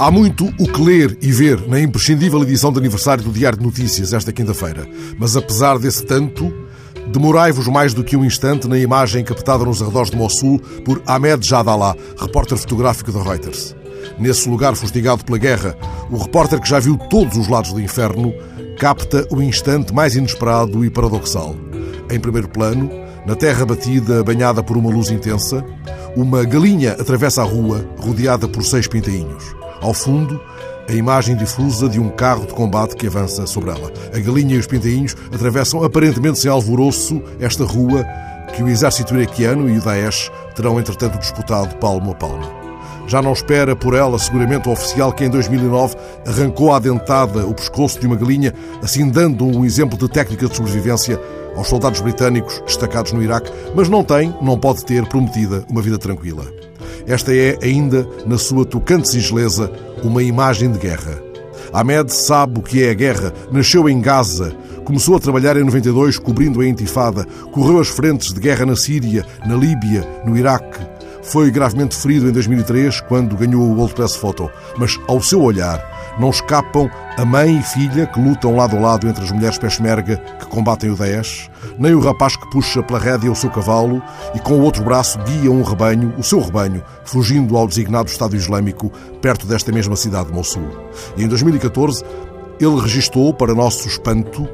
Há muito o que ler e ver na imprescindível edição de aniversário do Diário de Notícias esta quinta-feira. Mas apesar desse tanto, demorai-vos mais do que um instante na imagem captada nos arredores de Mossul por Ahmed Jadallah, repórter fotográfico da Reuters. Nesse lugar fustigado pela guerra, o repórter que já viu todos os lados do inferno capta o instante mais inesperado e paradoxal. Em primeiro plano, na terra batida, banhada por uma luz intensa, uma galinha atravessa a rua, rodeada por seis pintainhos. Ao fundo, a imagem difusa de um carro de combate que avança sobre ela. A galinha e os pintainhos atravessam aparentemente sem alvoroço esta rua que o exército iraquiano e o Daesh terão entretanto disputado palmo a palmo. Já não espera por ela seguramente o oficial que em 2009 arrancou à dentada o pescoço de uma galinha, assim dando um exemplo de técnica de sobrevivência aos soldados britânicos destacados no Iraque, mas não tem, não pode ter prometida uma vida tranquila. Esta é, ainda na sua tocante singeleza, uma imagem de guerra. Ahmed sabe o que é a guerra, nasceu em Gaza, começou a trabalhar em 92 cobrindo a intifada, correu as frentes de guerra na Síria, na Líbia, no Iraque. Foi gravemente ferido em 2003 quando ganhou o World Press Photo, mas ao seu olhar não escapam a mãe e filha que lutam lado a lado entre as mulheres peshmerga que combatem o Daesh, nem o rapaz que puxa pela rédea o seu cavalo e com o outro braço guia um rebanho, o seu rebanho, fugindo ao designado Estado Islâmico perto desta mesma cidade de Mossul. E em 2014 ele registou, para nosso espanto,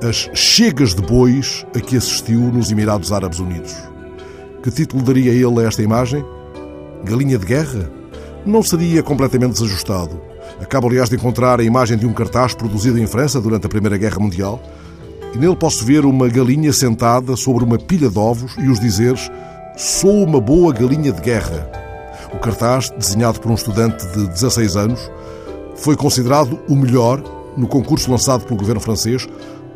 as chegas de bois a que assistiu nos Emirados Árabes Unidos. Que título daria ele a esta imagem? Galinha de guerra? Não seria completamente desajustado. Acabo, aliás, de encontrar a imagem de um cartaz produzido em França durante a Primeira Guerra Mundial e nele posso ver uma galinha sentada sobre uma pilha de ovos e os dizeres Sou uma boa galinha de guerra. O cartaz, desenhado por um estudante de 16 anos, foi considerado o melhor no concurso lançado pelo governo francês,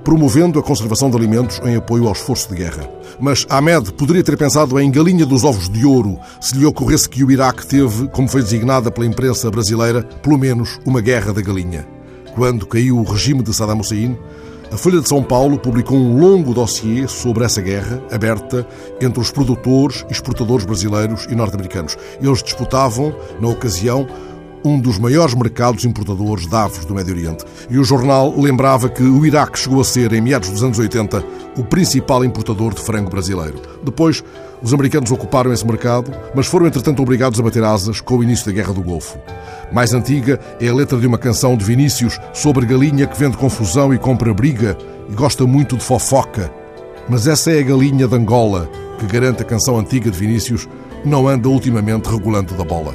promovendo a conservação de alimentos em apoio ao esforço de guerra. Mas Ahmed poderia ter pensado em galinha dos ovos de ouro se lhe ocorresse que o Iraque teve, como foi designada pela imprensa brasileira, pelo menos uma guerra da galinha. Quando caiu o regime de Saddam Hussein, a Folha de São Paulo publicou um longo dossiê sobre essa guerra, aberta entre os produtores e exportadores brasileiros e norte-americanos. Eles disputavam, na ocasião, um dos maiores mercados importadores de aves do Médio Oriente. E o jornal lembrava que o Iraque chegou a ser, em meados dos anos 80, o principal importador de frango brasileiro. Depois, os americanos ocuparam esse mercado, mas foram, entretanto, obrigados a bater asas com o início da Guerra do Golfo. Mais antiga é a letra de uma canção de Vinícius sobre galinha que vende confusão e compra briga e gosta muito de fofoca. Mas essa é a galinha de Angola, que garante a canção antiga de Vinícius, não anda ultimamente regulando da bola.